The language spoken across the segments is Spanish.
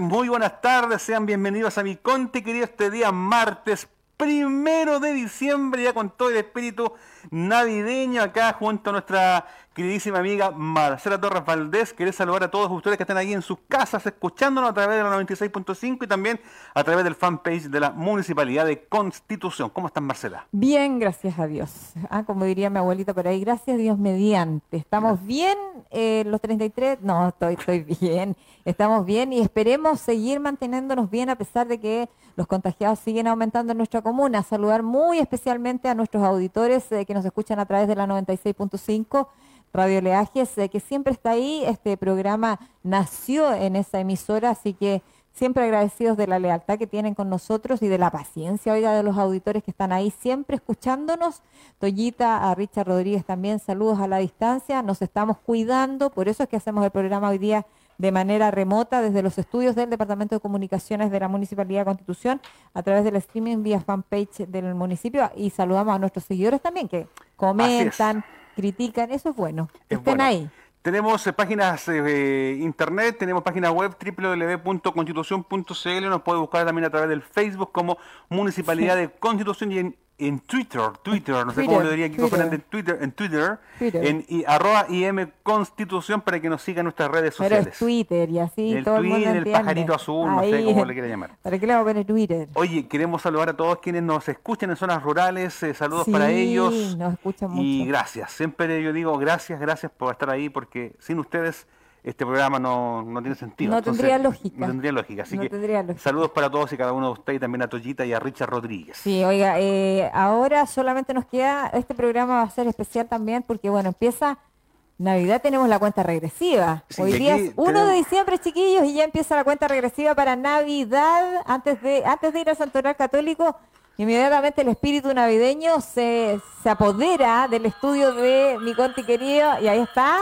Muy buenas tardes, sean bienvenidos a mi conte querido este día martes primero de diciembre, ya con todo el espíritu navideño acá junto a nuestra queridísima amiga Marcela Torres Valdés. Querés saludar a todos ustedes que están ahí en sus casas escuchándonos a través de la 96.5 y también a través del fanpage de la Municipalidad de Constitución. ¿Cómo están, Marcela? Bien, gracias a Dios. Ah, como diría mi abuelita por ahí, gracias Dios mediante. ¿Estamos bien eh, los 33? No, estoy, estoy bien. Estamos bien y esperemos seguir manteniéndonos bien a pesar de que los contagiados siguen aumentando en nuestra comuna. Saludar muy especialmente a nuestros auditores eh, que nos escuchan a través de la 96.5 Radio Leajes, que siempre está ahí. Este programa nació en esa emisora, así que siempre agradecidos de la lealtad que tienen con nosotros y de la paciencia, oiga, de los auditores que están ahí siempre escuchándonos. Toyita, a Richard Rodríguez también, saludos a la distancia. Nos estamos cuidando, por eso es que hacemos el programa hoy día de manera remota desde los estudios del Departamento de Comunicaciones de la Municipalidad de Constitución a través del streaming vía fanpage del municipio y saludamos a nuestros seguidores también que comentan, critican, eso es bueno, estén ahí. Tenemos eh, páginas eh, de internet, tenemos página web www.constitución.cl, nos puede buscar también a través del Facebook como Municipalidad de Constitución y en en Twitter, Twitter, no sé cómo lo diría Kiko Fernández, Twitter, en Twitter, en y, arroba IM Constitución para que nos sigan nuestras redes sociales. Pero es Twitter y así el todo Twitter, el, el pajarito azul, no sé cómo le quiera llamar. ¿Para qué le vamos a poner Twitter? Oye, queremos saludar a todos quienes nos escuchan en zonas rurales, eh, saludos para ellos. nos escuchan mucho. Y gracias, siempre yo digo gracias, gracias por estar ahí, porque sin ustedes este programa no, no tiene sentido. No tendría lógica. No tendría lógica. Así que saludos para todos y cada uno de ustedes y también a Toyita y a Richard Rodríguez. Sí, oiga, eh, ahora solamente nos queda, este programa va a ser especial también porque, bueno, empieza Navidad, tenemos la cuenta regresiva. Hoy día es 1 de diciembre, chiquillos, y ya empieza la cuenta regresiva para Navidad. Antes de, antes de ir al Santoral Católico, inmediatamente el espíritu navideño se, se apodera del estudio de mi conti querido y ahí está.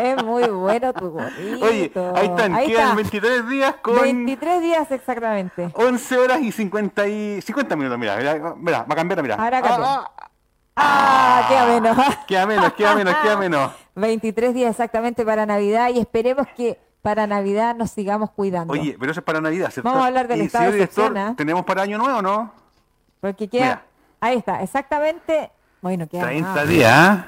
Es muy bueno tu gorrito. Oye, ahí están, quedan 23 días con... 23 días exactamente. 11 horas y 50, y 50 minutos, mira, mira, mira, va a cambiar, mira. Ahora. Ah, ah, ah, queda menos. queda menos, queda menos, queda menos. 23 días exactamente para Navidad y esperemos que para Navidad nos sigamos cuidando. Oye, pero eso es para Navidad, ¿cierto? Vamos a hablar del estado de excepción, ¿ah? ¿Tenemos para Año Nuevo no? Porque queda... Ahí está, exactamente... Bueno, queda 30 días.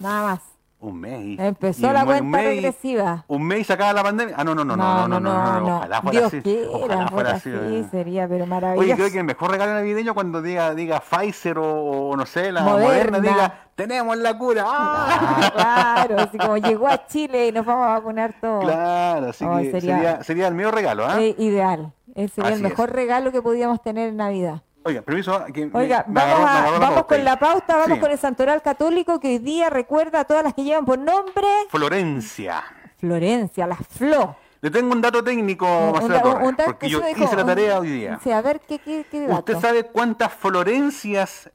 Nada más. Un mes. Empezó la cuenta regresiva. Un mes sacaba la pandemia. Ah, no, no, no, no, no, no, no, no, Ojalá fuera así. Ojalá fuera así. sería, pero maravilloso. Oye, creo que el mejor regalo navideño cuando diga, diga Pfizer o, no sé, la moderna, diga, tenemos la cura. ¡Ah! Claro, así como llegó a Chile y nos vamos a vacunar todos. Claro, así que sería, sería, el mío regalo, ¿ah? ideal. sería el mejor regalo que podíamos tener en Navidad. Oiga, permiso. Oiga, vamos, con la pauta, vamos con el Santoral Católico que hoy día recuerda a todas las que llevan por nombre. Florencia. Florencia, la Flo. Le tengo un dato técnico, Marcela Torres, porque yo hice la tarea hoy día. Sí, a ver, ¿qué, qué, qué dato? ¿Usted sabe cuántas Florencias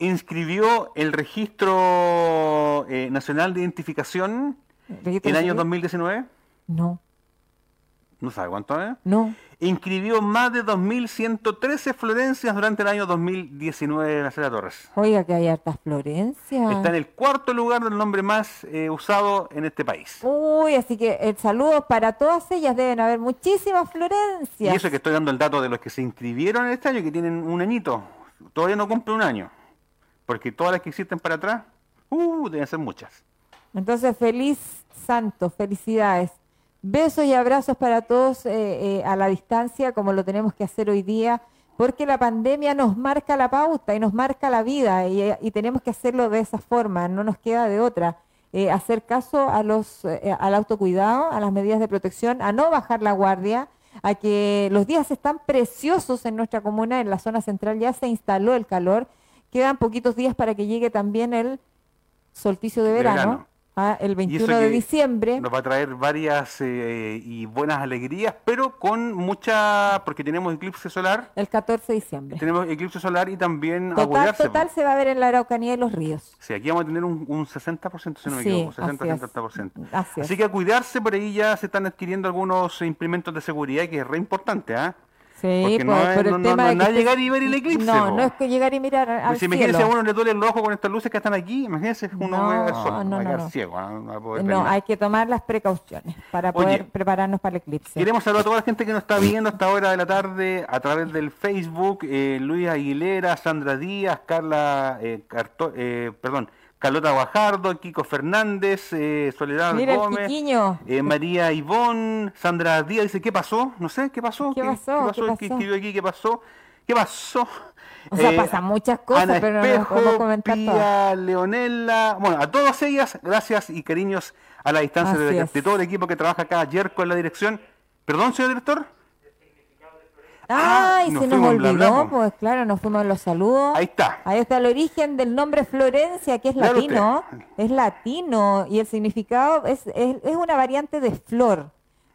inscribió el Registro eh, Nacional de Identificación en el año 2019? No. ¿No sabe cuánto es? No. Inscribió más de 2.113 Florencias durante el año 2019 en la Sala Torres. Oiga, que hay hartas Florencias. Está en el cuarto lugar del nombre más eh, usado en este país. Uy, así que el saludo para todas ellas. Deben haber muchísimas Florencias. Y eso que estoy dando el dato de los que se inscribieron en este año, que tienen un añito. Todavía no cumple un año. Porque todas las que existen para atrás, uh, deben ser muchas. Entonces, feliz santo, felicidades. Besos y abrazos para todos eh, eh, a la distancia, como lo tenemos que hacer hoy día, porque la pandemia nos marca la pauta y nos marca la vida y, tenemos que hacerlo de esa forma, no nos queda de otra. Eh, hacer caso a los, al autocuidado, a las medidas de protección, a no bajar la guardia, a que los días están preciosos en nuestra comuna, en la zona central ya se instaló el calor, quedan poquitos días para que llegue también el solsticio de verano Ah, el 21 de diciembre. Nos va a traer varias eh, y buenas alegrías, pero con mucha, porque tenemos eclipse solar. El 14 de diciembre. Tenemos eclipse solar y también Total, total se va a ver en la Araucanía y los ríos. Sí, aquí vamos a tener un, 60%, si no me equivoco, 60-70%. Así, así, que a cuidarse, por ahí ya se están adquiriendo algunos implementos de seguridad, que es re importante, ¿ah? Sí, Porque no por, es- el no- no- tema no es que nada esté- llegar y ver el eclipse, No, po. no es que llegar y mirar al Pues imagínese a cielo. uno le duele el ojo con estas luces que están aquí, imagínese uno No, va a ver sol, no, a no, no. ciego, no a No, hay que tomar las precauciones para Oye, poder prepararnos para el eclipse. Queremos saludar a toda la gente que nos está viendo a esta hora de la tarde a través del Facebook, eh, Luis Aguilera, Sandra Díaz, Carla, eh, Carto- eh, perdón, Carlota Guajardo, Kiko Fernández, eh, Soledad Mira Gómez, eh, María Ivón, Sandra Díaz dice, ¿qué pasó? No sé, ¿qué pasó? ¿Qué pasó? ¿Qué ¿Qué pasó? escribió aquí? ¿Qué pasó? ¿Qué pasó? O sea, Eh, pasan muchas cosas, Ana pero no Espejo, podemos comentar Pía todas. Leonela, bueno, a todas ellas, gracias y cariños a la distancia de, todo el equipo que trabaja acá, Yerko en la dirección. Perdón, señor director. Ay, nos se nos bla, olvidó, bla, pues claro, nos fuimos en los saludos. Ahí está. Ahí está el origen del nombre Florencia, que es Claro latino, usted. es latino y el significado es, es, es una variante de flor.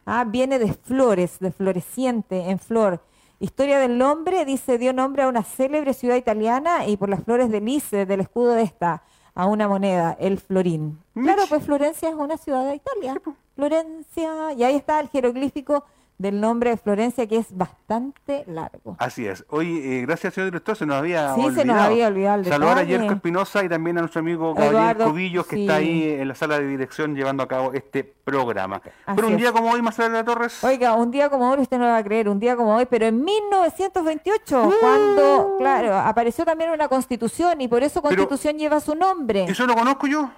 Ah, viene de flores, de floreciente en flor. Historia del nombre, dice, dio nombre a una célebre ciudad italiana y por las flores de Lice, del escudo de esta, a una moneda, el florín. Claro, pues Florencia es una ciudad de Italia. Florencia, y ahí está el jeroglífico del nombre de Florencia, que es bastante largo. Así es. Hoy, eh, gracias, señor director, se nos había Sí, se olvidado. nos había olvidado Saludar a. Yerko Espinosa y también a nuestro amigo Gabriel Cubillos, que sí. está ahí en la sala de dirección llevando a cabo este programa. Así Pero un es. día como hoy, Marcela Torres, Oiga, un día como hoy, usted no lo va a creer, un día como hoy, pero en 1928, Uh. cuando, claro, apareció también una constitución y por eso Pero- constitución lleva su nombre. ¿eso lo conozco yo?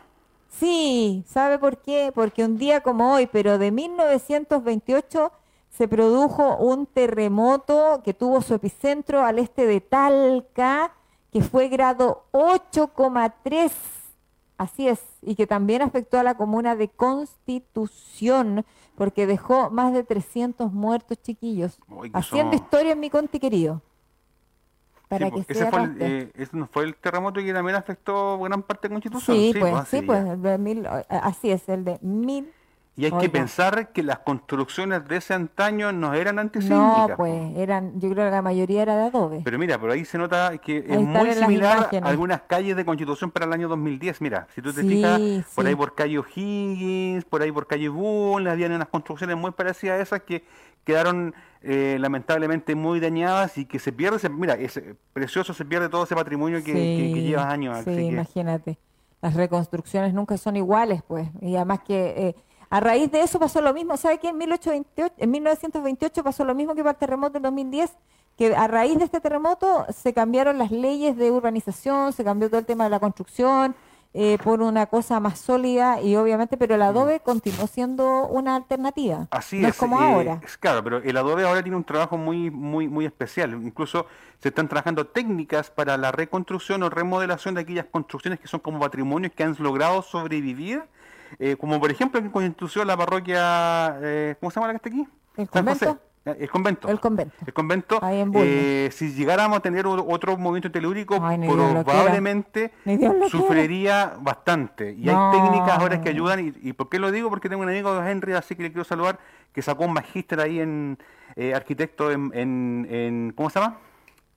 Sí, ¿sabe por qué? Porque un día como hoy, pero de 1928, se produjo un terremoto que tuvo su epicentro al este de Talca, que fue grado 8,3. Así es, y que también afectó a la comuna de Constitución, porque dejó más de 300 muertos chiquillos. Uy, Haciendo historia en mi conte querido. Para Sí, que pues, ese se fue el, eh, ese fue el terremoto que también afectó gran parte de Constitución. Sí, pues, pues, sí, pues, el de mil- eh, así es, el de mil. Y hay que pensar que las construcciones de ese antaño no eran antisísmicas. No, pues, eran, yo creo que la mayoría era de adobe. Pero mira, por ahí se nota que es Ahí están muy similar a algunas calles de Constitución para el año 2010. Mira, si tú te Sí, fijas, por sí. ahí por calle O'Higgins, por ahí por calle Bull, habían unas construcciones muy parecidas a esas que quedaron eh, lamentablemente muy dañadas y que se pierde, se- mira, es precioso, se pierde todo ese patrimonio que, que- que lleva años. Sí, así que- imagínate. Las reconstrucciones nunca son iguales, pues. Y además que eh, a raíz de eso pasó lo mismo. ¿Sabe qué? En, 1828, en 1928 pasó lo mismo que para el terremoto del 2010, que a raíz de este terremoto se cambiaron las leyes de urbanización, se cambió todo el tema de la construcción eh, por una cosa más sólida y obviamente, pero el adobe continuó siendo una alternativa. Así no es. es como eh, ahora. es claro, pero el Adobe ahora tiene un trabajo muy, muy, muy especial. Incluso se están trabajando técnicas para la reconstrucción o remodelación de aquellas construcciones que son como patrimonios que han logrado sobrevivir. Eh, como por ejemplo en Constitución la parroquia, eh, ¿cómo se llama la que está aquí? ¿El San convento? Eh, El convento. El convento. El convento, Ahí en Bulnes. eh, si llegáramos a tener otro movimiento telúrico, Ay, probablemente sufriría bastante. Y No. hay técnicas ahora que ayudan. Y, y por qué lo digo? Porque tengo un amigo, Henry, así que le quiero saludar, que sacó un magíster ahí en eh, arquitecto en, en, en- ¿cómo se llama?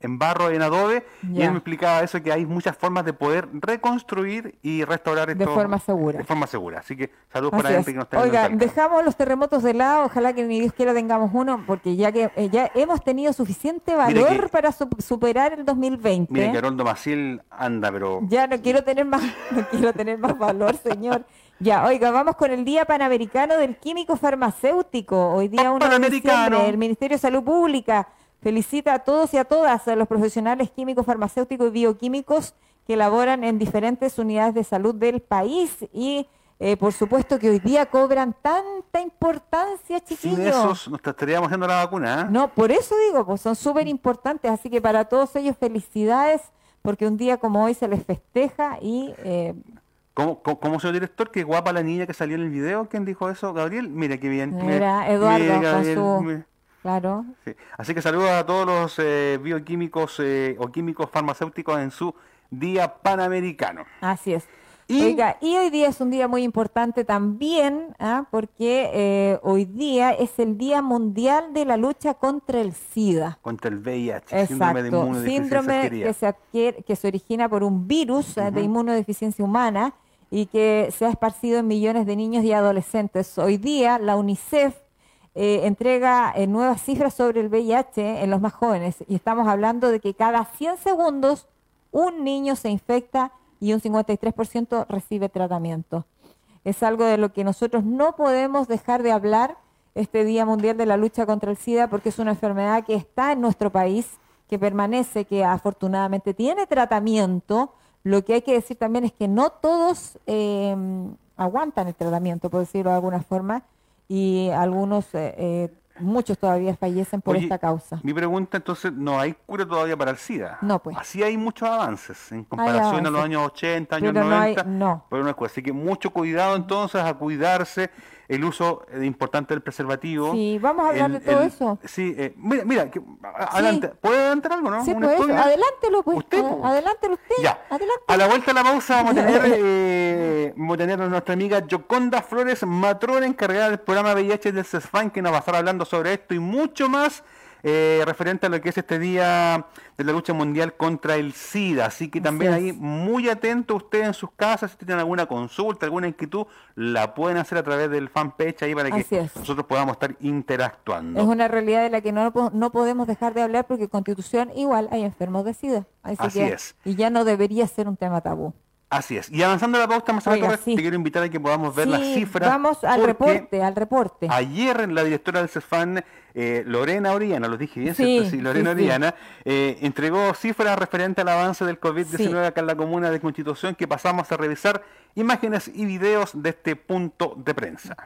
En barro, en adobe. Y él me explicaba eso, que hay muchas formas de poder reconstruir y restaurar De esto forma segura. De forma segura. Así que saludos Así para es. gente que nos está Oiga, dejamos los terremotos de lado, ojalá que ni Dios quiera tengamos uno, porque ya que eh, ya hemos tenido suficiente valor que- para su- superar el 2020. Mire que Haroldo Maciel anda, pero... Ya no quiero tener más, no quiero tener más valor, señor. Ya, oiga, vamos con el Día Panamericano del Químico Farmacéutico. Hoy día 1 de Panamericano. diciembre, el Ministerio de Salud Pública felicita a todos y a todas a los profesionales químicos farmacéuticos y bioquímicos que laboran en diferentes unidades de salud del país y eh, por supuesto que hoy día cobran tanta importancia, Sin chiquillos. esos nos estaríamos haciendo la vacuna, ¿eh? No, por eso digo, pues son súper importantes, así que para todos ellos felicidades, porque un día como hoy se les festeja y eh, ¿Cómo, cómo, cómo, señor director? Qué guapa la niña que salió en el video. ¿Quién dijo eso? ¿Gabriel? Mira qué bien. Mira, Eduardo, con su-. Claro, Sí. Así que saludos a todos los eh, bioquímicos eh, o químicos farmacéuticos en su Día Panamericano. así es. Y- Oiga, y hoy día es un día muy importante también, ¿ah? porque eh, hoy día es el Día Mundial de la Lucha contra el SIDA. Contra el VIH, síndrome de Exacto, inmunodeficiencia síndrome que se, adquiere- que se origina por un virus eh, de inmunodeficiencia humana y que se ha esparcido en millones de niños y adolescentes. Hoy día la UNICEF eh, entrega eh, nuevas cifras sobre el VIH en los más jóvenes y estamos hablando de que cada 100 segundos un niño se infecta y un 53% recibe tratamiento. Es algo de lo que nosotros no podemos dejar de hablar este Día Mundial de la Lucha contra el SIDA porque es una enfermedad que está en nuestro país, que permanece, que afortunadamente tiene tratamiento. Lo que hay que decir también es que no todos eh, aguantan el tratamiento, por decirlo de alguna forma, y algunos, eh, eh, muchos todavía fallecen por esta causa. Mi pregunta entonces, ¿no hay cura todavía para el SIDA? No, pues. Así hay muchos avances en comparación a los años 80, años 90, no, pero no es Así que mucho cuidado entonces a cuidarse el uso importante del preservativo. Sí, vamos a hablar de todo eso. Sí, eh, mira, mira adelante. ¿Puede adelantar algo, no? Sí, pues adelántelo, pues. ¿Usted? adelántelo usted. Ya. A la vuelta de la pausa vamos a tener, eh, vamos a, tener a nuestra amiga Yoconda Flores Matrona, encargada del programa VIH del CESFAN, que nos va a estar hablando sobre esto y mucho más eh, referente a lo que es este día de la lucha mundial contra el SIDA. Así que también ahí muy atento usted en sus casas, si tienen alguna consulta, alguna inquietud, la pueden hacer a través del fanpage ahí para que nosotros podamos estar interactuando. Es una realidad de la que no, no podemos dejar de hablar porque Constitución igual hay enfermos de SIDA. Así, es. Y ya no debería ser un tema tabú. Así es. Y avanzando la pauta, más Torres, te quiero invitar a que podamos ver las cifras. Vamos al reporte, al reporte. Ayer la directora del CEFAN, eh, Lorena Oriana, lo dije bien, ¿cierto? Sí, Lorena Oriana, eh, entregó cifras referentes al avance del COVID-19 acá en la comuna de Constitución, que pasamos a revisar imágenes y videos de este punto de prensa.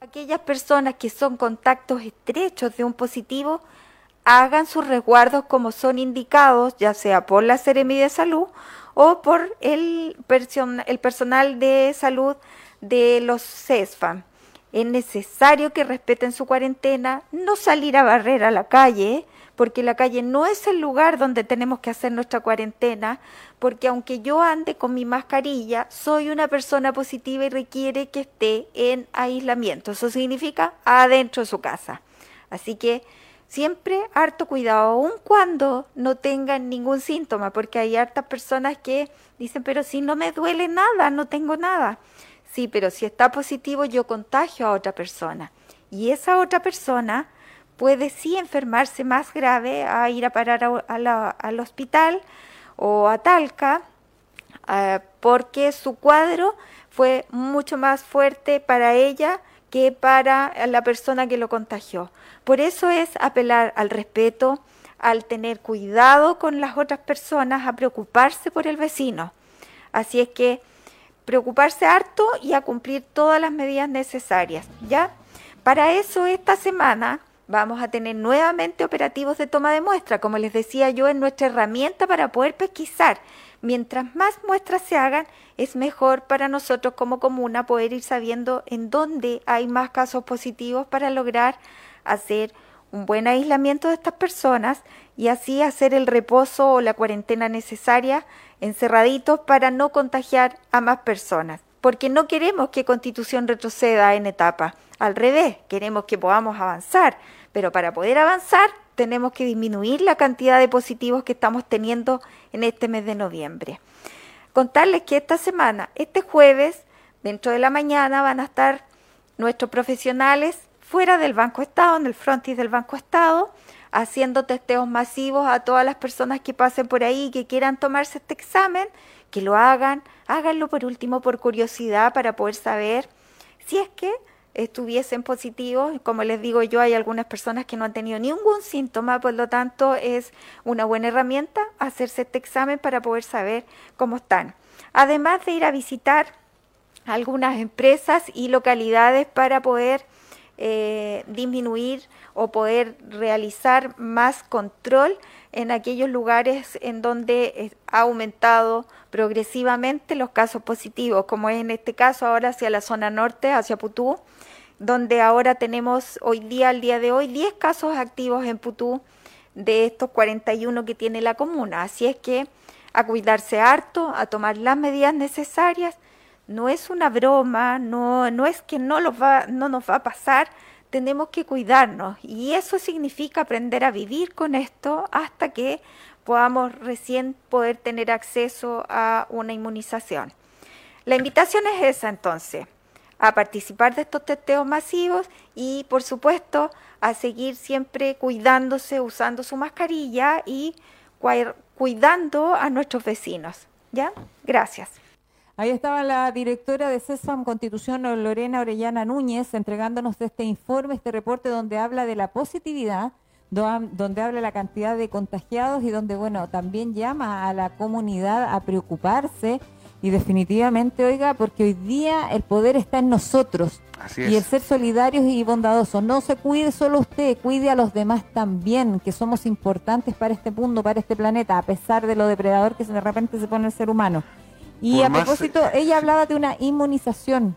Aquellas personas que son contactos estrechos de un positivo, hagan sus resguardos como son indicados, ya sea por la Seremi de Salud o por el, el personal de salud de los CESFA. Es necesario que respeten su cuarentena, no salir a barrer a la calle, porque la calle no es el lugar donde tenemos que hacer nuestra cuarentena, porque aunque yo ande con mi mascarilla, soy una persona positiva y requiere que esté en aislamiento. Eso significa adentro de su casa. Así que siempre harto cuidado, aun cuando no tengan ningún síntoma, porque hay hartas personas que dicen, pero si no me duele nada, no tengo nada. Sí, pero si está positivo, yo contagio a otra persona. Y esa otra persona puede sí enfermarse más grave, a ir a parar al hospital o a Talca, eh, porque su cuadro fue mucho más fuerte para ella que para la persona que lo contagió. Por eso es apelar al respeto, al tener cuidado con las otras personas, a preocuparse por el vecino. Así es que preocuparse harto y a cumplir todas las medidas necesarias, ¿ya? Para eso esta semana vamos a tener nuevamente operativos de toma de muestra, como les decía yo, en nuestra herramienta para poder pesquisar. Mientras más muestras se hagan, es mejor para nosotros como comuna poder ir sabiendo en dónde hay más casos positivos para lograr hacer un buen aislamiento de estas personas y así hacer el reposo o la cuarentena necesaria encerraditos para no contagiar a más personas. Porque no queremos que Constitución retroceda en etapa. Al revés, queremos que podamos avanzar. Pero para poder avanzar tenemos que disminuir la cantidad de positivos que estamos teniendo en este mes de noviembre. Contarles que esta semana, este jueves, dentro de la mañana, van a estar nuestros profesionales fuera del Banco Estado, en el frontis del Banco Estado, haciendo testeos masivos a todas las personas que pasen por ahí y que quieran tomarse este examen, que lo hagan, háganlo por último por curiosidad para poder saber si es que estuviesen positivos. Como les digo yo, hay algunas personas que no han tenido ningún síntoma, por lo tanto es una buena herramienta hacerse este examen para poder saber cómo están. Además de ir a visitar algunas empresas y localidades para poder eh, disminuir o poder realizar más control en aquellos lugares en donde ha aumentado progresivamente los casos positivos, como es en este caso ahora hacia la zona norte, hacia Putú, donde ahora tenemos hoy día, al día de hoy, 10 casos activos en Putú de estos 41 que tiene la comuna. Así es que a cuidarse harto, a tomar las medidas necesarias no es una broma, no, no es que no, va, no nos va a pasar, tenemos que cuidarnos y eso significa aprender a vivir con esto hasta que podamos recién poder tener acceso a una inmunización. La invitación es esa entonces, a participar de estos testeos masivos y, por supuesto, a seguir siempre cuidándose, usando su mascarilla y cuidando a nuestros vecinos. ¿Ya? Gracias. Ahí estaba la directora de CESFAM Constitución, Lorena Orellana Núñez, entregándonos este informe, este reporte donde habla de la positividad, donde habla la cantidad de contagiados y donde, bueno, también llama a la comunidad a preocuparse y definitivamente, oiga, porque hoy día el poder está en nosotros. Y el ser solidarios y bondadosos. No se cuide solo usted, cuide a los demás también, que somos importantes para este mundo, para este planeta, a pesar de lo depredador que de repente se pone el ser humano. Y a propósito, eh, ella hablaba de una inmunización.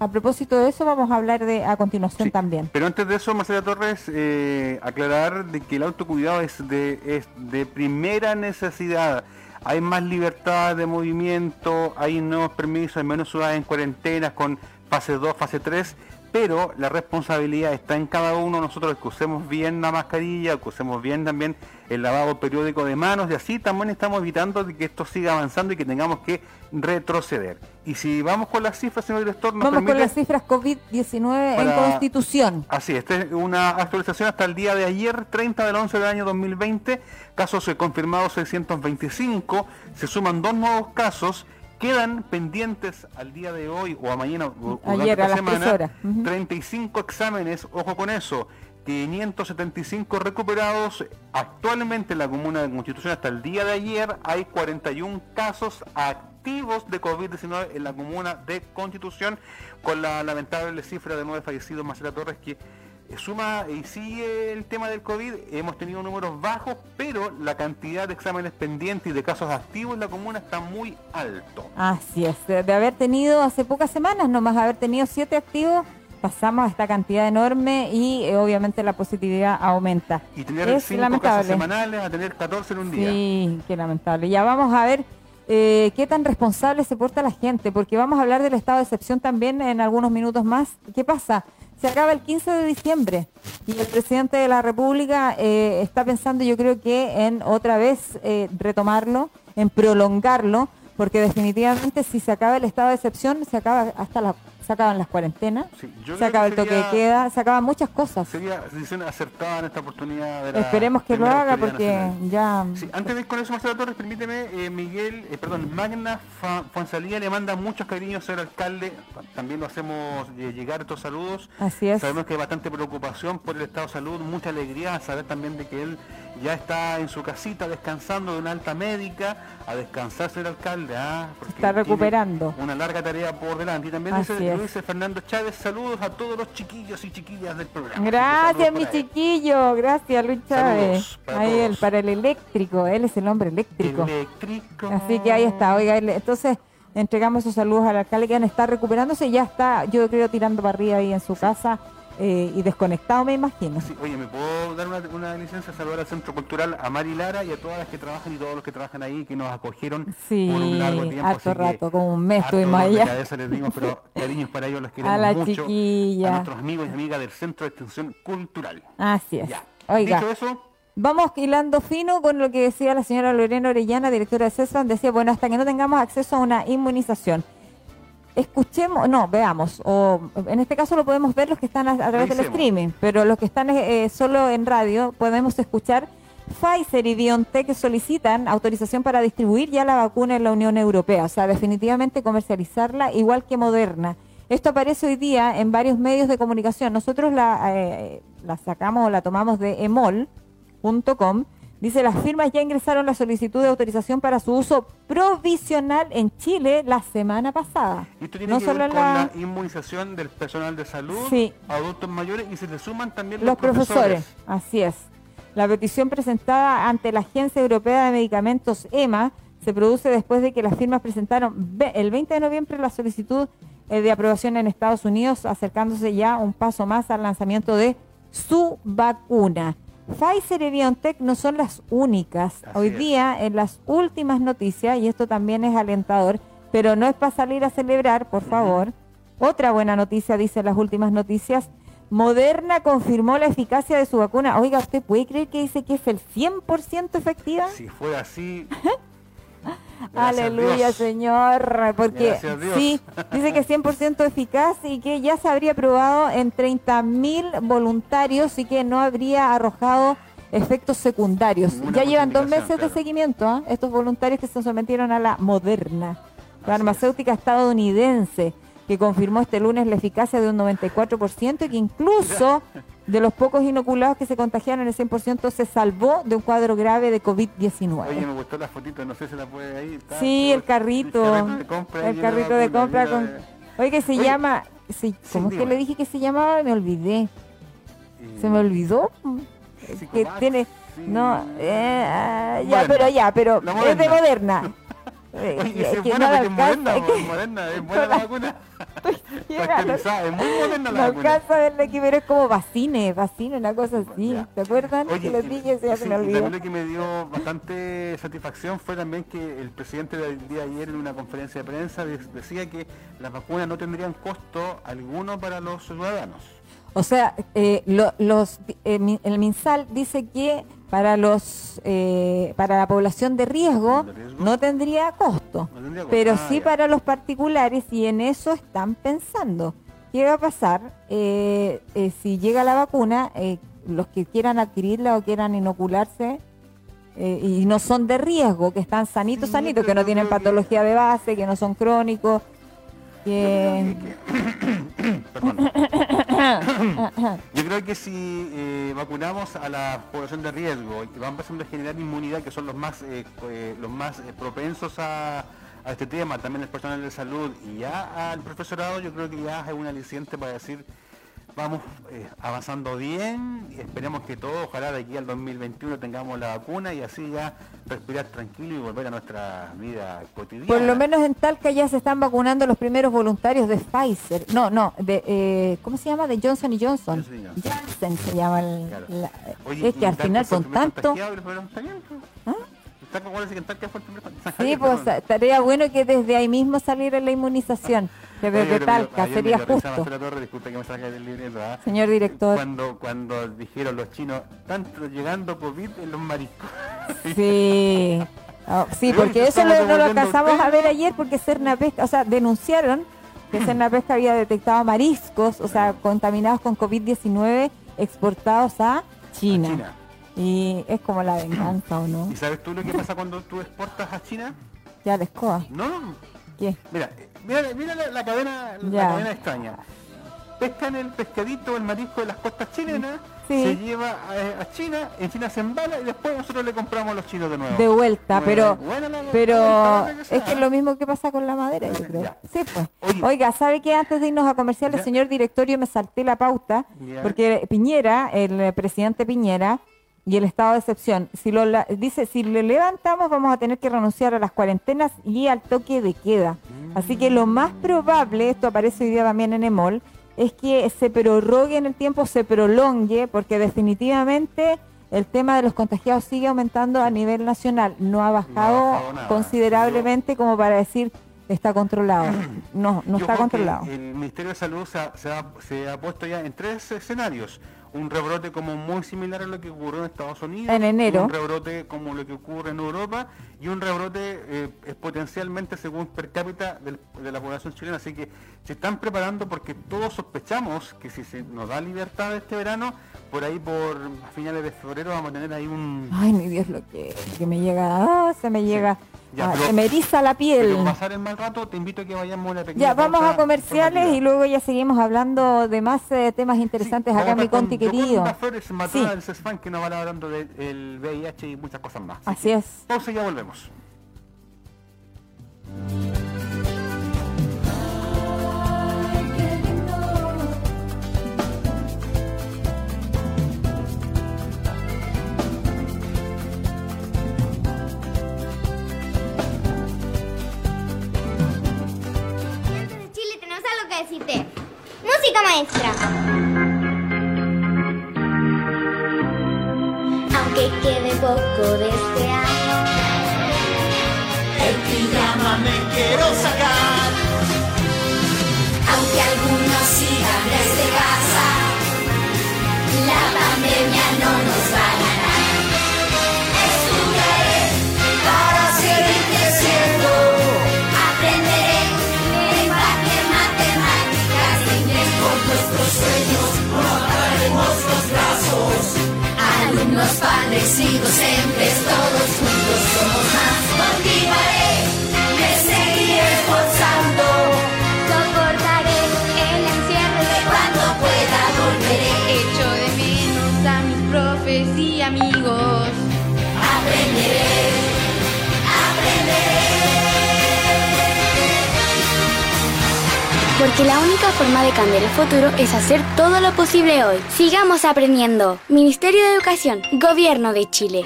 A propósito de eso, vamos a hablar de a continuación también. Pero antes de eso, Marcela Torres, eh, aclarar de que el autocuidado es de, es de primera necesidad. Hay más libertad de movimiento, hay nuevos permisos, hay menos ciudades en cuarentena con fase 2, fase 3 pero la responsabilidad está en cada uno nosotros que usemos bien la mascarilla, que usemos bien también el lavado periódico de manos y así también estamos evitando que esto siga avanzando y que tengamos que retroceder. Y si vamos con las cifras, señor director, nos Vamos con las cifras COVID-19 en Constitución. Así, esta es una actualización hasta el día de ayer, 30 del 11 del año 2020, casos confirmados 625, se suman dos nuevos casos Quedan pendientes al día de hoy o a mañana o Ayer, a semana 35 exámenes, ojo con eso, 575 recuperados. Actualmente en la comuna de Constitución hasta el día de ayer hay 41 casos activos de COVID-19 en la comuna de Constitución con la lamentable cifra de nueve fallecidos, Marcela Torres, que suma y sigue el tema del COVID, hemos tenido números bajos, pero la cantidad de exámenes pendientes y de casos activos en la comuna está muy alto. Así es, de haber tenido hace pocas semanas, nomás haber tenido siete activos, pasamos a esta cantidad enorme y eh, obviamente la positividad aumenta. Y tener cinco casos semanales a tener 14 en un día. Sí, qué lamentable. Ya vamos a ver eh, qué tan responsable se porta la gente, porque vamos a hablar del estado de excepción también en algunos minutos más. ¿Qué pasa? Se acaba el 15 de diciembre y el presidente de la República eh, está pensando, yo creo que en otra vez eh, retomarlo, en prolongarlo, porque definitivamente si se acaba el estado de excepción, se acaba hasta la se acaban las cuarentenas, se acaba el toque de queda, se acaban muchas cosas. Sería decisión acertada en esta oportunidad. Esperemos que lo haga porque ya... antes de ir con eso, Marcelo Torres, permíteme, eh, Miguel, eh, perdón, Magna Fonsalía le manda muchos cariños al alcalde, también lo hacemos eh, llegar estos saludos. Así es. Sabemos que hay bastante preocupación por el estado de salud, mucha alegría saber también de que él ya está en su casita descansando de una alta médica, a descansar el alcalde. ¿ah? está recuperando. Una larga tarea por delante. Y también dice, dice, Fernando Chávez, saludos a todos los chiquillos y chiquillas del programa. Gracias, mi chiquillo, gracias Luis Chávez. Ahí él, para el eléctrico, él es el hombre eléctrico. Eléctrico. Así que ahí está, oiga, entonces entregamos esos saludos al alcalde que está recuperándose. Y ya está, yo creo, tirando para arriba ahí en su casa eh, y desconectado, me imagino. oye, ¿me puedo dar una, licencia a saludar al Centro Cultural a Mari Lara y a todas las que trabajan y todos los que trabajan ahí que nos acogieron sí, por un largo tiempo? Harto rato, como un mes estuvimos allá. les dimos, pero cariños para ellos, los queremos a la mucho. Chiquilla. A nuestros amigos y amigas del Centro de Extensión Cultural. Así es. Oiga. Dicho eso, Vamos hilando fino con lo que decía la señora Lorena Orellana, directora de CESFAN, decía, bueno, hasta que no tengamos acceso a una inmunización escuchemos, no, veamos, o en este caso lo podemos ver los que están a, través del streaming, pero los que están eh, solo en radio podemos escuchar Pfizer y BioNTech solicitan autorización para distribuir ya la vacuna en la Unión Europea, o sea, definitivamente comercializarla igual que Moderna. Esto aparece hoy día en varios medios de comunicación. Nosotros la, eh, la sacamos o la tomamos de emol.com Dice, las firmas ya ingresaron la solicitud de autorización para su uso provisional en Chile la semana pasada. Esto tiene no que solo ver con la... inmunización del personal de salud, adultos mayores y se le suman también los, profesores. Así es. La petición presentada ante la Agencia Europea de Medicamentos EMA se produce después de que las firmas presentaron el 20 de noviembre la solicitud eh, de aprobación en Estados Unidos, acercándose ya un paso más al lanzamiento de su vacuna. Pfizer y BioNTech no son las únicas. Hoy día, en las últimas noticias, y esto también es alentador, pero no es para salir a celebrar, por favor. Otra buena noticia, dice las últimas noticias. Moderna confirmó la eficacia de su vacuna. Oiga, ¿usted puede creer que dice que es el 100% efectiva? Si fuera así, Aleluya. Señor, porque sí, dice que es 100% eficaz y que ya se habría probado en 30.000 voluntarios y que no habría arrojado efectos secundarios. Ya llevan dos meses de seguimiento, ¿ah? estos voluntarios que se sometieron a la Moderna, farmacéutica estadounidense, que confirmó este lunes la eficacia de un 94% y que incluso de los pocos inoculados que se contagiaron, el 100% se salvó de un cuadro grave de COVID-19. Oye, me gustó la fotito, no sé si la puede ahí. está- Sí, el carrito. El carrito de compra. Carrito de compra con... de- Oye, que se Oye, llama... sí, ¿Cómo es que le dije que se llamaba? Me olvidé. y- Se me olvidó. Que Psicovax, tiene... sí. No, eh, ah, ya, Moderna. pero ya, pero es de Moderna. Eh, Oye, es que buena no porque es moderna, es que- es moderna, es buena la vacuna. Está actualizada, es muy moderna no la vacuna. a verla pero es como vacine, vacine, una cosa así. Ya. ¿Te acuerdan? que les y- dije, se sí, me olvidó. también lo que me dio bastante satisfacción fue también que el presidente del día de ayer en una conferencia de prensa de- decía que las vacunas no tendrían costo alguno para los ciudadanos. O sea, eh, lo- los, eh, el MinSal dice que para los eh, para la población de riesgo ¿De riesgo? no tendría costo, No tendría costo. pero Ah, sí ya. para los particulares y en eso están pensando. ¿Qué va a pasar eh, eh, si llega la vacuna? eh, los que quieran adquirirla o quieran inocularse eh, y no son de riesgo, que están sanitos, Sí, sanitos, que no tienen que- patología de base, que no son crónicos, que... Perdón. Yo creo que si eh, vacunamos a la población de riesgo y vamos empezando a generar inmunidad, que son los más eh, eh, los más eh, propensos a, a este tema, también el personal de salud y ya al profesorado, yo creo que ya es un aliciente para decir vamos eh, avanzando bien, y esperemos que todos, ojalá de aquí al 2021 tengamos la vacuna y así ya respirar tranquilo y volver a nuestra vida cotidiana. Por lo menos en Talca ya se están vacunando los primeros voluntarios de Pfizer. No, no, de eh, ¿cómo se llama? De Johnson y Johnson. Johnson. Janssen se llama el, Claro. la- Oye, es que al final pues. ¿Ah? Que fue el primer contagiado. Sí, pues estaría bueno que desde ahí mismo saliera la inmunización, que Oye, desde pero Talca sería justo. Que me del libreto, ¿ah? Señor director. Cuando, cuando dijeron los chinos, tanto llegando COVID en los mariscos. Sí. Ah, sí, porque eso lo, no lo alcanzamos a ver ayer porque Cernapesca, o sea, denunciaron que Cernapesca había detectado mariscos, o sea, contaminados con COVID-19 exportados a China. China. Y es como la venganza, ¿o no? ¿Y sabes tú lo que pasa cuando tú exportas a China? Ya les coa. No, ¿Qué? mira, mira, mira la, la cadena, la Ya. cadena extraña. Pescan el pescadito, el marisco de las costas chilenas, Sí. se lleva a, a China, en China se embala y después nosotros le compramos a los chinos de nuevo. De vuelta, Bueno, pero buena la- pero es que es lo mismo que pasa con la madera, yo creo. Ya. Sí, pues. Oye. Oiga, ¿sabe que antes de irnos a comerciales, señor directorio, me salté la pauta? Ya. Porque Piñera, el eh, presidente Piñera y el estado de excepción, si lo la- dice, si le levantamos vamos a tener que renunciar a las cuarentenas y al toque de queda. Así que lo más probable, esto aparece hoy día también en EMOL, es que se prorrogue en el tiempo, se prolongue, porque definitivamente el tema de los contagiados sigue aumentando a nivel nacional. No ha bajado, bajado nada. considerablemente como para decir está controlado. No, no está controlado. El Ministerio de Salud se ha, se ha- se ha puesto ya en tres escenarios. Un rebrote como muy similar a lo que ocurrió en Estados Unidos. En enero. Un rebrote como lo que ocurre en Europa. Y un rebrote eh, es potencialmente según per cápita del- de la población chilena. Así que se están preparando porque todos sospechamos que si se nos da libertad este verano, por ahí por a finales de febrero vamos a tener ahí un... Ay, mi Dios, lo que, que me llega, ah, se me llega, Ya, ah, pero- se me eriza la piel. Pero pasar el mal rato, te invito a que vayamos a una pequeña Ya, vamos a comerciales y luego ya seguimos hablando de más eh, temas interesantes Sí, acá en mi Conti con querido. Flores, Sí. del CESFAN, que nos va a hablar hablando del VIH y muchas cosas más. Así es. Pausa y ya volvemos. quiero sacar. Aunque algunos sigan desde casa, la pandemia no nos va a ganar. Estudiaré para seguir creciendo. Aprenderé lenguaje, matemáticas, de inglés por nuestros sueños. Mataremos los brazos. Alumnos, padres y docentes, todos juntos somos más. Continuaré. Porque la única forma de cambiar el futuro es hacer todo lo posible hoy. Sigamos aprendiendo. Ministerio de Educación, Gobierno de Chile.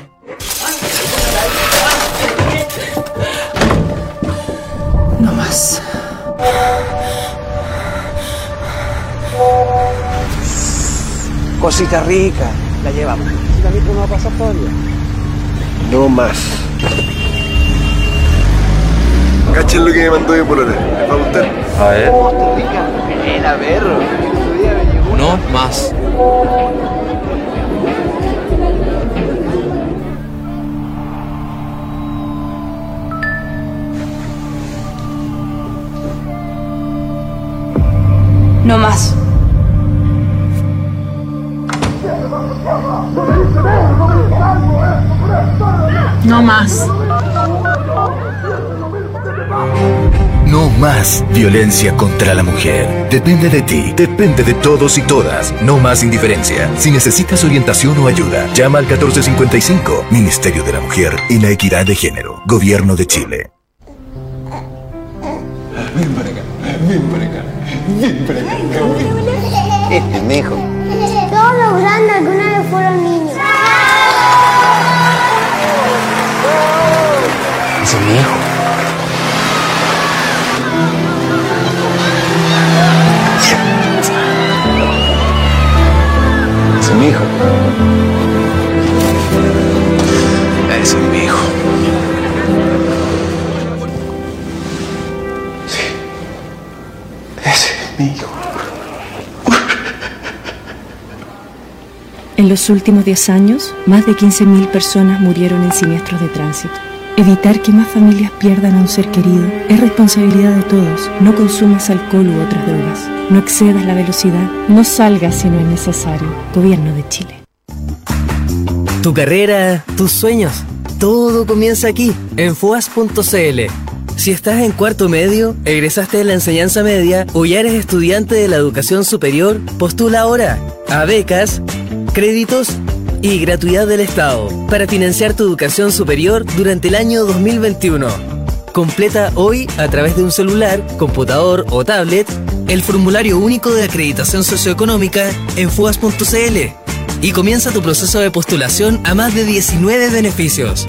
No más. Cosita rica, la llevamos. Si la micro no va a pasar todavía. No más. Cachen lo que me mandó mi polola. ¿Les va a gustar? A ver. Rica, buena, perro. No más. No más. No más. No más violencia contra la mujer. Depende de ti, depende de todos y todas. No más indiferencia. Si necesitas orientación o ayuda, llama al 1455, Ministerio de la Mujer y la Equidad de Género, Gobierno de Chile. Ven para acá, ven para acá, ven para acá. Este es mi hijo. Todos los grandes alguna vez fueron niños. 怎么？怎么？En los últimos 10 años, más de 15.000 personas murieron en siniestros de tránsito. Evitar que más familias pierdan a un ser querido es responsabilidad de todos. No consumas alcohol u otras drogas. No excedas la velocidad. No salgas si no es necesario. Gobierno de Chile. Tu carrera, tus sueños, todo comienza aquí, en FUAS.cl. Si estás en cuarto medio, egresaste de la enseñanza media o ya eres estudiante de la educación superior, postula ahora a becas, créditos y gratuidad del Estado para financiar tu educación superior durante el año 2021. Completa hoy a través de un celular, computador o tablet el formulario único de acreditación socioeconómica en fugas.cl y comienza tu proceso de postulación a más de 19 beneficios.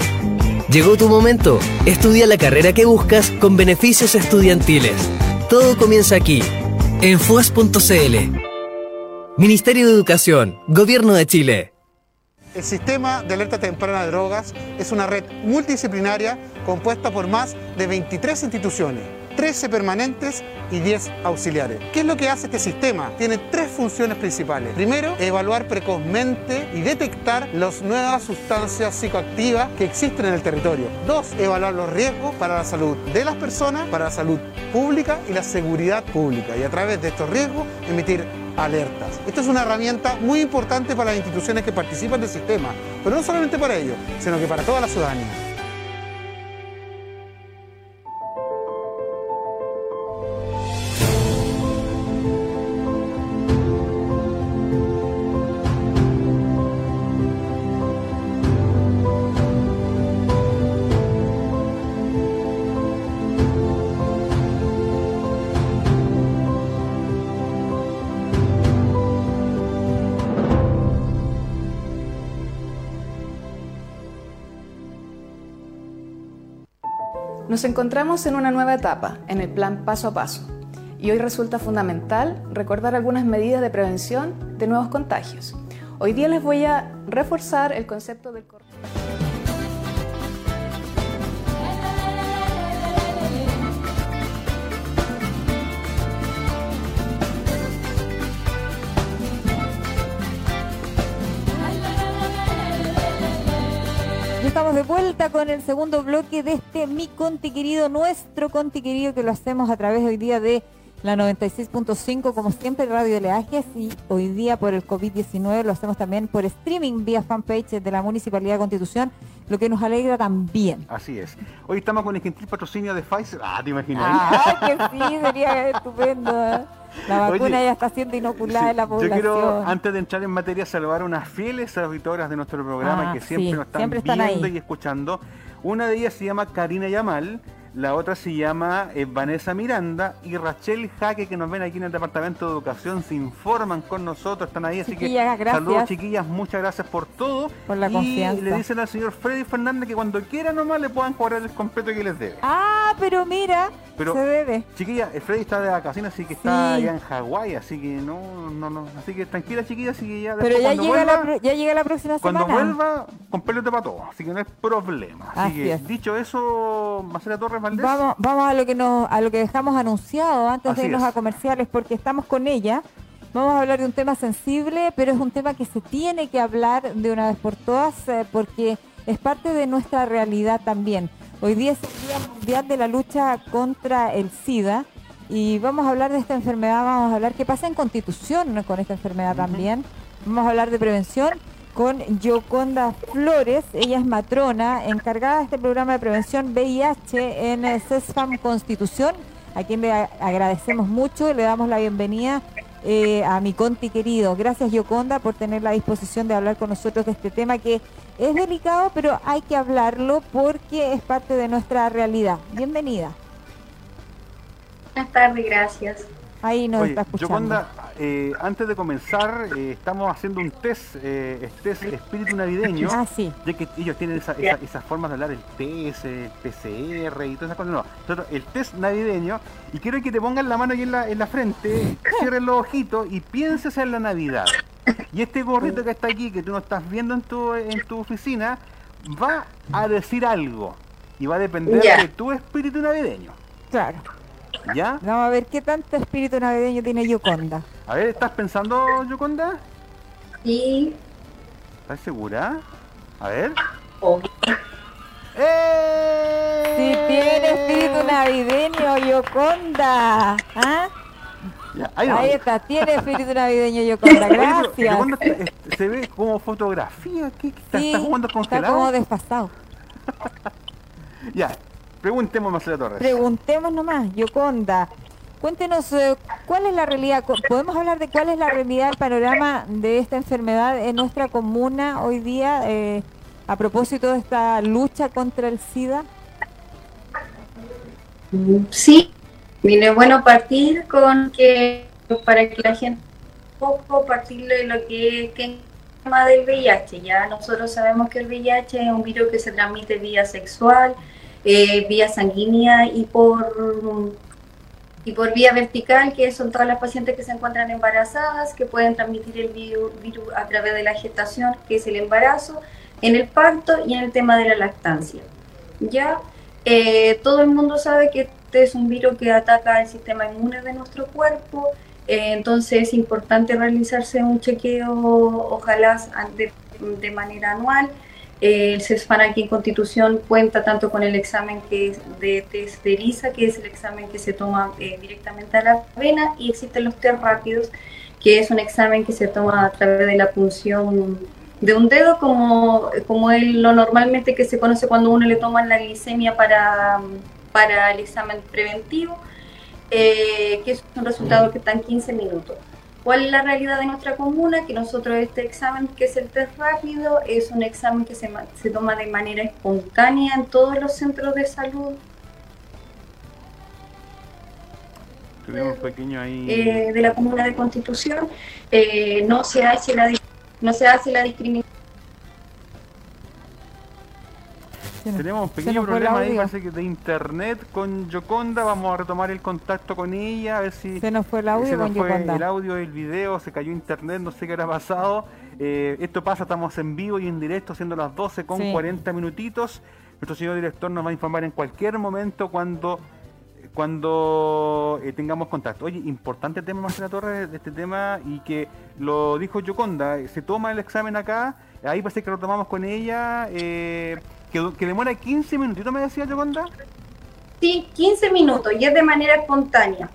Llegó tu momento. Estudia la carrera que buscas con beneficios estudiantiles. Todo comienza aquí, en fuas.cl. Ministerio de Educación, Gobierno de Chile. El sistema de alerta temprana de drogas es una red multidisciplinaria compuesta por más de 23 instituciones, 13 permanentes y 10 auxiliares. ¿Qué es lo que hace este sistema? Tiene tres funciones principales. Primero, evaluar precozmente y detectar las nuevas sustancias psicoactivas que existen en el territorio. Dos, evaluar los riesgos para la salud de las personas, para la salud pública y la seguridad pública. Y a través de estos riesgos, emitir alertas. Esta es una herramienta muy importante para las instituciones que participan del sistema, pero no solamente para ellos, sino que para toda la ciudadanía. Nos encontramos en una nueva etapa, en el plan paso a paso, y hoy resulta fundamental recordar algunas medidas de prevención de nuevos contagios. Hoy día les voy a reforzar el concepto del cor- de vuelta con el segundo bloque de este Mi Conti Querido, nuestro Conti Querido, que lo hacemos a través hoy día de la 96.5 como siempre Radio Leajes y hoy día por el COVID-19 lo hacemos también por streaming vía fanpage de la Municipalidad de Constitución, lo que nos alegra también. Así es. Hoy estamos con el gentil patrocinio de Pfizer. Ah, te imaginas. Ah, que sí, sería estupendo. ¿eh? La vacuna Oye, ya está siendo inoculada Sí, en la Yo población. quiero, antes de entrar en materia, saludar a unas fieles auditoras de nuestro programa Ah, que siempre sí, nos están siempre están viendo ahí. y escuchando. Una de ellas se llama Karina Yamal, la otra se llama eh, Vanessa Miranda y Rachel Jaque, que nos ven aquí en el Departamento de Educación, se informan con nosotros, están ahí. Así Chiquillas, que gracias. saludos chiquillas, muchas gracias por todo. Por la y confianza. le dicen al señor Freddy Fernández que cuando quiera nomás le puedan cobrar el completo que les debe. Ah, pero mira, Pero, se debe. Chiquilla, el Freddy está de vacaciones, así que está Sí. allá en Hawái, así que no, no, no. Así que tranquila, chiquilla, así que ya Pero ya cuando llega, vuelva, la, ya llega la próxima cuando semana. vuelva, completo para todo, así que no es problema. Así, Así que, es. dicho eso, Marcela Torres Valdés. Vamos, vamos a lo que nos, a lo que dejamos anunciado antes Así de irnos es. a comerciales, porque estamos con ella. Vamos a hablar de un tema sensible, pero es un tema que se tiene que hablar de una vez por todas, eh, porque es parte de nuestra realidad también. Hoy día es el Día Mundial de la Lucha contra el SIDA y vamos a hablar de esta enfermedad, vamos a hablar qué pasa en Constitución con esta enfermedad también. Vamos a hablar de prevención con Yoconda Flores, ella es matrona, encargada de este programa de prevención VIH en eh, CESFAM Constitución, a quien le agradecemos mucho y le damos la bienvenida eh, a mi Conti querido. Gracias Yoconda por tener la disposición de hablar con nosotros de este tema que es delicado, pero hay que hablarlo porque es parte de nuestra realidad. Bienvenida. Buenas tardes, gracias. Ahí nos Oye, está escuchando. Yoconda, eh, antes de comenzar, eh, estamos haciendo un test, eh, es test espíritu navideño. Ah, sí. Ya que ellos tienen esa- esa- esas formas de hablar, el test, el PCR y todas esas cosas. No, nosotros, el test navideño. Y quiero que te pongan la mano aquí en la, en la frente, cierren los ojitos y pienses en la Navidad. Y este gorrito que está aquí, que tú no estás viendo en tu, en tu oficina, va a decir algo. Y va a depender de tu espíritu navideño. Claro. ¿Ya? Vamos a ver qué tanto espíritu navideño tiene Yoconda. A ver, ¿estás pensando, Yoconda? Sí. ¿Estás segura? A ver. Si tiene espíritu navideño, Yoconda. ¿Ah? Ya, ahí está, tiene espíritu navideño, Yoconda. Gracias. Yoconda, se ve como fotografía. ¿Qué, qué- Sí, ¿Estás jugando está congelado? como desfasado. Ya, preguntemos, Marcela Torres. Preguntemos nomás, Yoconda. Cuéntenos eh, cuál es la realidad. ¿Podemos hablar de cuál es la realidad, el panorama de esta enfermedad en nuestra comuna hoy día eh, a propósito de esta lucha contra el SIDA? Sí, mire, bueno, partir con que, para que la gente un poco partir de lo que, que es el tema del VIH. Ya nosotros sabemos que el VIH es un virus que se transmite vía sexual, eh, vía sanguínea y por y por vía vertical, que son todas las pacientes que se encuentran embarazadas, que pueden transmitir el viru- virus a través de la gestación, que es el embarazo, en el parto y en el tema de la lactancia. Ya eh, todo el mundo sabe que este es un virus que ataca el sistema inmune de nuestro cuerpo, eh, entonces es importante realizarse un chequeo, ojalá de, de manera anual. El CESFAN aquí en Constitución cuenta tanto con el examen que es de test de ELISA, que es el examen que se toma eh, directamente a la vena, y existen los test rápidos, que es un examen que se toma a través de la punción de un dedo, como, como es lo normalmente que se conoce cuando uno le toma la glicemia para, para el examen preventivo, eh, que es un resultado que está en 15 minutos. ¿Cuál es la realidad de nuestra comuna? Que nosotros este examen, que es el test rápido, es un examen que se, se toma de manera espontánea en todos los centros de salud Tuvimos pequeño ahí. eh, de la comuna de Constitución. Eh, no se hace la no se hace la discriminación. Tenemos un pequeño problema ahí, audio. parece que de internet con Yoconda. Vamos a retomar el contacto con ella, a ver si. Se nos fue el audio se nos fue el audio, el video, se cayó internet, no sé qué habrá pasado. Eh, esto pasa, estamos en vivo y en directo, siendo las 12 con Sí. 40 minutitos. Nuestro señor director nos va a informar en cualquier momento cuando cuando eh, tengamos contacto. Oye, importante tema, Marcela Torres, de este tema y que lo dijo Yoconda, eh, se toma el examen acá, ahí parece que lo tomamos con ella, eh, que, que demora 15 minutitos, me decía Yoconda. Sí, 15 minutos y es de manera espontánea.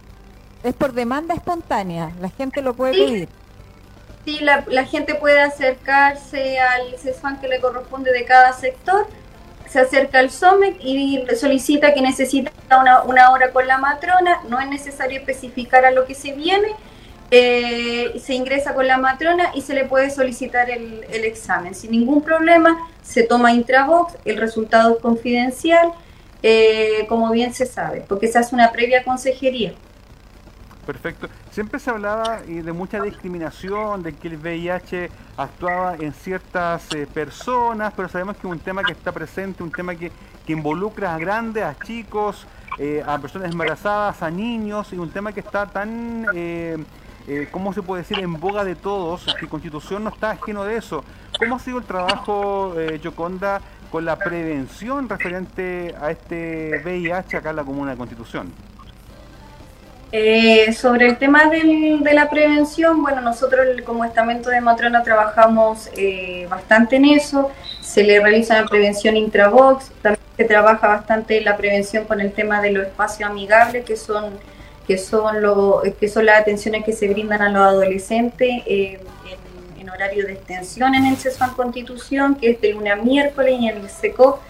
Es por demanda espontánea, la gente lo puede Sí. pedir. Sí, la, la gente puede acercarse al CESFAN que le corresponde de cada sector, se acerca al SOMEC y solicita que necesita una, una hora con la matrona, no es necesario especificar a lo que se viene, eh, se ingresa con la matrona y se le puede solicitar el, el examen sin ningún problema, se toma intravox, el resultado es confidencial, eh, como bien se sabe, porque se hace una previa consejería. Perfecto. Siempre se hablaba eh, de mucha discriminación, de que el VIH actuaba en ciertas eh, personas, pero sabemos que es un tema que está presente, un tema que, que involucra a grandes, a chicos, eh, a personas embarazadas, a niños, y un tema que está tan, eh, eh, ¿cómo se puede decir?, en boga de todos, que Constitución no está ajeno de eso. ¿Cómo ha sido el trabajo, eh, Yoconda, con la prevención referente a este VIH acá en la Comuna de Constitución? Eh, sobre el tema del- de la prevención, bueno, nosotros como estamento de matrona trabajamos eh, bastante en eso, se le realiza la prevención intravox, también se trabaja bastante la prevención con el tema de los espacios amigables, que son, que son, lo, que son las atenciones que se brindan a los adolescentes eh, en, horario de extensión en el CESFAN Constitución, que es de lunes a miércoles, y en el SECO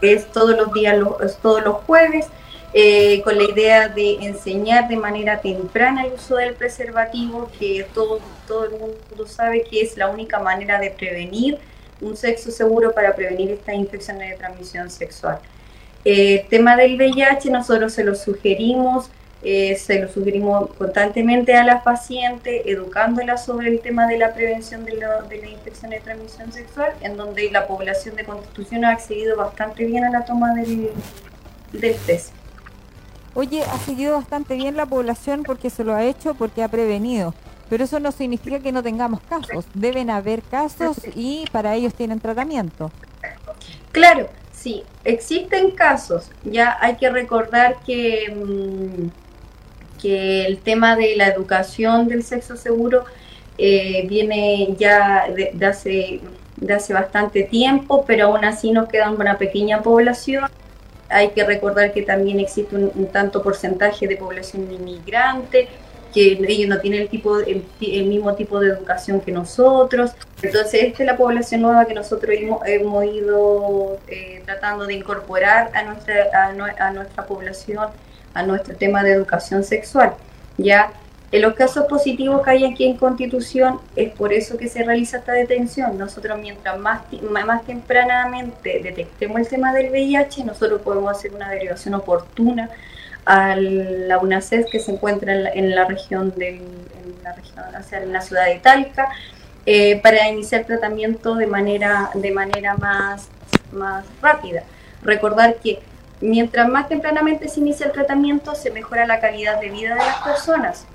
es todos los días, los, todos los jueves eh, con la idea de enseñar de manera temprana el uso del preservativo, que todo, todo el mundo sabe que es la única manera de prevenir un sexo seguro para prevenir estas infecciones de transmisión sexual. Eh, el tema del VIH nosotros se lo sugerimos, eh, se lo sugerimos constantemente a las pacientes, educándolas sobre el tema de la prevención de, la- de las infecciones de transmisión sexual, en donde la población de Constitución ha accedido bastante bien a la toma del, del test. Oye, ha seguido bastante bien la población porque se lo ha hecho, porque ha prevenido. Pero eso no significa que no tengamos casos. Deben haber casos y para ellos tienen tratamiento. Claro, sí, existen casos. Ya hay que recordar que, mm, que el tema de la educación del sexo seguro eh, viene ya de, hace, de hace bastante tiempo, pero aún así nos queda una pequeña población. Hay que recordar que también existe un, tanto porcentaje de población inmigrante, que ellos no tienen el, tipo, el, el mismo tipo de educación que nosotros. Entonces, esta es la población nueva que nosotros hemos, hemos ido eh, tratando de incorporar a nuestra, a, nue- a nuestra población, a nuestro tema de educación sexual. Ya en los casos positivos que hay aquí en Constitución, es por eso que se realiza esta detención. Nosotros, mientras más, más tempranamente detectemos el tema del VIH, nosotros podemos hacer una derivación oportuna a la UNACES que se encuentra en la, en la región del, en la región, o sea, en la ciudad de Talca, eh, para iniciar tratamiento de manera, de manera más, más rápida. Recordar que mientras más tempranamente se inicia el tratamiento, se mejora la calidad de vida de las personas.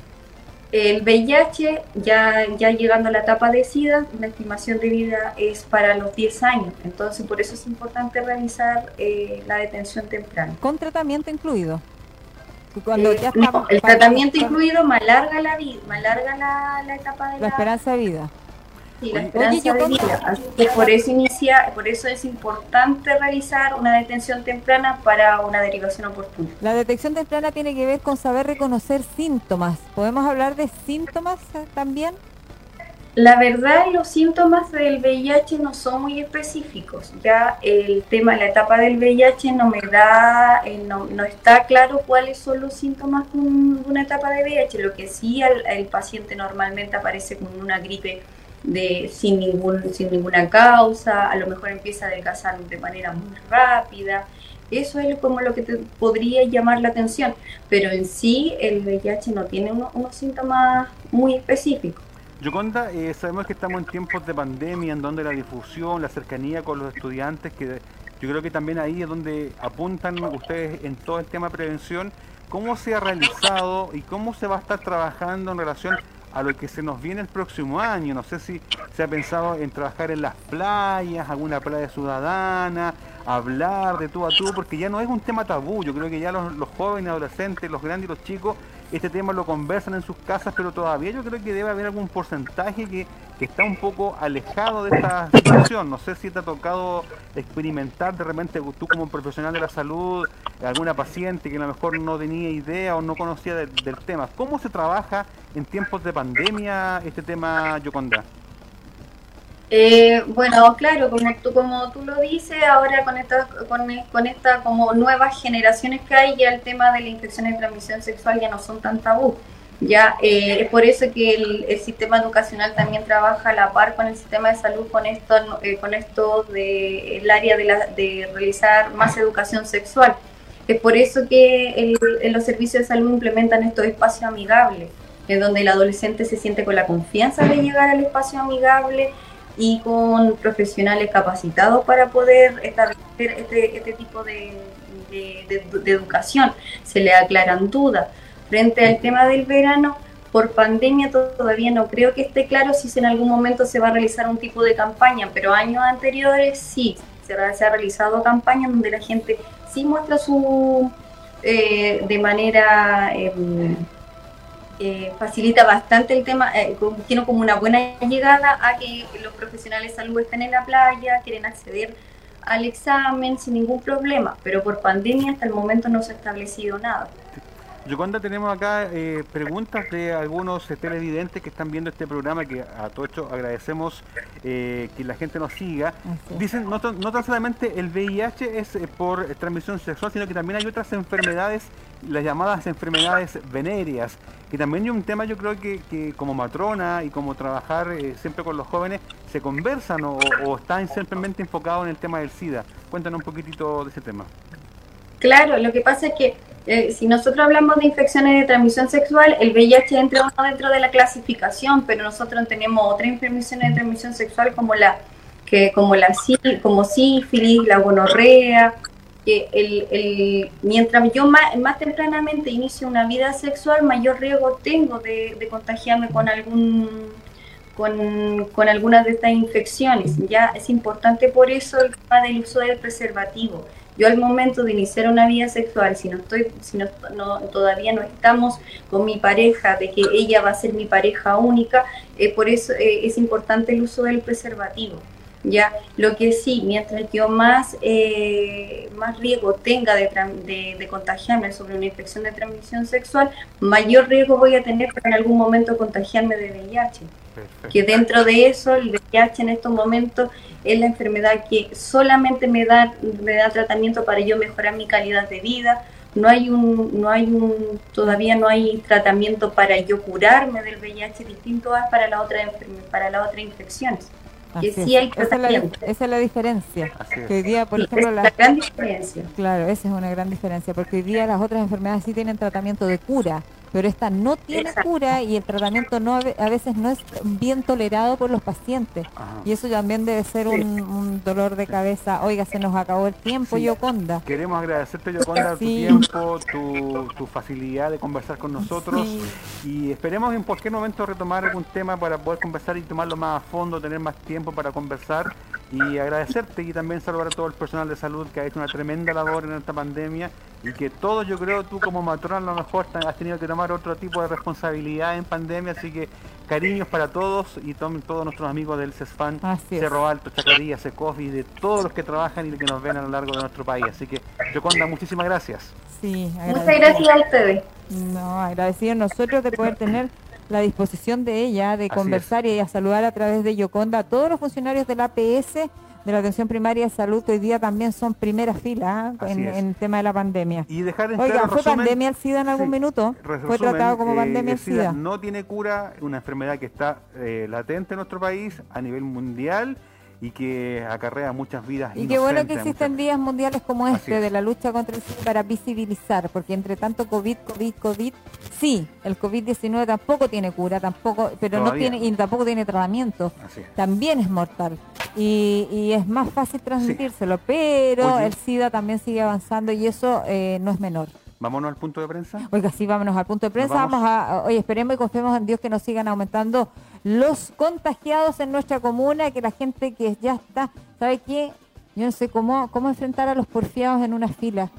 El VIH, ya, ya llegando a la etapa de SIDA, la estimación de vida es para los 10 años. Entonces, por eso es importante realizar eh, la detención temprana. Con tratamiento incluido. Cuando Eh, ya no, el tratamiento incluido me alarga la vida, me alarga la, la etapa de La la, esperanza de vida. Sí, la Oye, esperanza yo de vida. Así que por eso inicia, por eso es importante realizar una detención temprana para una derivación oportuna. La detección temprana tiene que ver con saber reconocer síntomas. ¿Podemos hablar de síntomas eh, también? La verdad, los síntomas del VIH no son muy específicos. Ya el tema, la etapa del VIH no me da, eh, no, no está claro cuáles son los síntomas de, un- de una etapa de VIH. Lo que sí, al- el, paciente normalmente aparece con una gripe de, sin, ningún, sin ninguna causa, a lo mejor empieza a adelgazar de manera muy rápida. Eso es como lo que te podría llamar la atención, pero en sí el VIH no tiene uno- unos síntomas muy específicos. Yoconda, eh, sabemos que estamos en tiempos de pandemia, en donde la difusión, la cercanía con los estudiantes, que yo creo que también ahí es donde apuntan ustedes en todo el tema de prevención, cómo se ha realizado y cómo se va a estar trabajando en relación a lo que se nos viene el próximo año. No sé si se ha pensado en trabajar en las playas, alguna playa ciudadana, hablar de tú a tú, porque ya no es un tema tabú. Yo creo que ya los, jóvenes, adolescentes, los grandes y los chicos este tema lo conversan en sus casas, pero todavía yo creo que debe haber algún porcentaje que, que está un poco alejado de esta situación. No sé si te ha tocado experimentar de repente tú como profesional de la salud, alguna paciente que a lo mejor no tenía idea o no conocía del tema. ¿Cómo se trabaja en tiempos de pandemia este tema, Yoconda? Eh, bueno, claro, como tú, como tú lo dices, ahora con esta, con, con esta como nuevas generaciones que hay, ya el tema de la infección de transmisión sexual ya no son tan tabú. Ya eh, es por eso que el, sistema educacional también trabaja a la par con el sistema de salud con esto, eh, con esto de área de, la, de realizar más educación sexual. Es por eso que el, los servicios de salud implementan estos espacios amigables, en donde el adolescente se siente con la confianza de llegar al espacio amigable y con profesionales capacitados para poder establecer este, este tipo de, educación. Se le aclaran dudas. Frente al tema del verano, por pandemia todavía no creo que esté claro si en algún momento se va a realizar un tipo de campaña, pero años anteriores sí, se, ha realizado campañas donde la gente sí muestra su, eh, de manera... Em, eh, facilita bastante el tema, eh, tiene como una buena llegada a que los profesionales de salud estén en la playa, quieren acceder al examen sin ningún problema, pero por pandemia hasta el momento no se ha establecido nada. Yoconda, tenemos acá eh, preguntas de algunos televidentes que están viendo este programa, que a todo esto agradecemos eh, que la gente nos siga. Dicen, no, no tan solamente el VIH es eh, por transmisión sexual, sino que también hay otras enfermedades, las llamadas enfermedades venéreas, que también hay un tema yo creo que, como matrona y como trabajar siempre con los jóvenes, se conversan o, o están simplemente enfocados en el tema del SIDA. Cuéntanos un poquitito de ese tema. Claro, lo que pasa es que eh, si nosotros hablamos de infecciones de transmisión sexual, el VIH entra dentro de la clasificación, pero nosotros tenemos otras infecciones de transmisión sexual como la que como la como sífilis, la gonorrea, que el, mientras yo más, tempranamente inicio una vida sexual, mayor riesgo tengo de, de contagiarme con algún con, con algunas de estas infecciones. Ya es importante por eso el tema del uso del preservativo yo al momento de iniciar una vida sexual, si no estoy, si no, todavía no estamos con mi pareja, de que ella va a ser mi pareja única, eh, por eso eh, es importante el uso del preservativo. Ya, lo que sí, mientras yo más, eh, más riesgo tenga de, de, contagiarme sobre una infección de transmisión sexual, mayor riesgo voy a tener para en algún momento contagiarme de VIH. Que dentro de eso, el VIH en estos momentos es la enfermedad que solamente me da, me da tratamiento para yo mejorar mi calidad de vida. No hay un, no hay un, todavía no hay tratamiento para yo curarme del VIH distinto a para la otra para las otras infecciones. Que sí hay esa, es la, esa es la diferencia. Que hoy día, por ejemplo, la, gran diferencia. Claro, esa es una gran diferencia, porque hoy día las otras enfermedades sí tienen tratamiento de cura pero esta no tiene cura y el tratamiento no a veces no es bien tolerado por los pacientes. Y eso también debe ser un, dolor de cabeza. Oiga, se nos acabó el tiempo, Yoconda. Queremos agradecerte, Yoconda, tu tiempo, tu, facilidad de conversar con nosotros. Y esperemos en cualquier momento retomar algún tema para poder conversar y tomarlo más a fondo, tener más tiempo para conversar. Y agradecerte y también saludar a todo el personal de salud que ha hecho una tremenda labor en esta pandemia y que todos, yo creo, tú como matrón a lo mejor has tenido que tomar otro tipo de responsabilidad en pandemia, así que cariños para todos y todos nuestros amigos del CESFAN, Cerro Alto, Chacarilla, Secofi, de todos los que trabajan y que nos ven a lo largo de nuestro país. Así que, Yoconda, muchísimas gracias. Sí, Muchas gracias a ustedes. No, agradecido nosotros de poder tener la disposición de ella de conversar y a saludar a través de Yoconda a todos los funcionarios del APS de la atención primaria de salud hoy día también son primera fila ¿ah? en, el tema de la pandemia. Y dejar Oiga, ¿fue pandemia el SIDA en algún minuto? ¿Fue tratado como eh, pandemia el SIDA? No tiene cura, una enfermedad que está eh, latente en nuestro país a nivel mundial y que acarrea muchas vidas. Y qué bueno que existen días mundiales como este de la lucha contra el SIDA para visibilizar, porque entre tanto COVID, COVID, COVID, sí, el COVID-19 tampoco tiene cura, tampoco, pero no tiene y tampoco tiene tratamiento. También es mortal y, y, es más fácil transmitírselo, pero el SIDA también sigue avanzando y eso eh, no es menor. Vámonos al punto de prensa. Oiga, sí, vámonos al punto de prensa. Vamos, a, oye, esperemos y confiemos en Dios que nos sigan aumentando los contagiados en nuestra comuna, que la gente que ya está, ¿sabe qué? Yo no sé cómo, cómo enfrentar a los porfiados en una fila.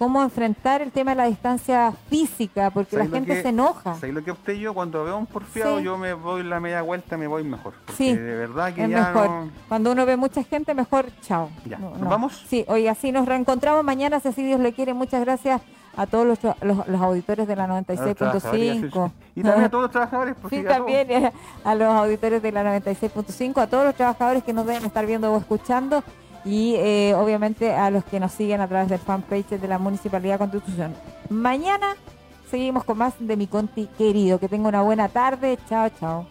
Cómo enfrentar el tema de la distancia física, porque la ¿Sabes lo gente que- se enoja. ¿sabes lo que opté yo? Cuando veo un porfiado, Sí. yo me voy la media vuelta, me voy mejor. Sí, de verdad que es ya mejor. no... Cuando uno ve mucha gente, mejor chao. Ya, No, ¿nos no. vamos? Sí, oiga, sí, nos reencontramos mañana, si así Dios le quiere. Muchas gracias a todos los, los, los auditores de la A los trabajadores, 96.5. sí, sí. Y también a todos los trabajadores. pues, Sí, también eh, a los auditores de la 96.5, a todos los trabajadores que nos deben estar viendo o escuchando y eh, obviamente a los que nos siguen a través del fanpage de la Municipalidad Constitución. Mañana seguimos con más de mi Conti querido. Que tenga una buena tarde. Chao, chao.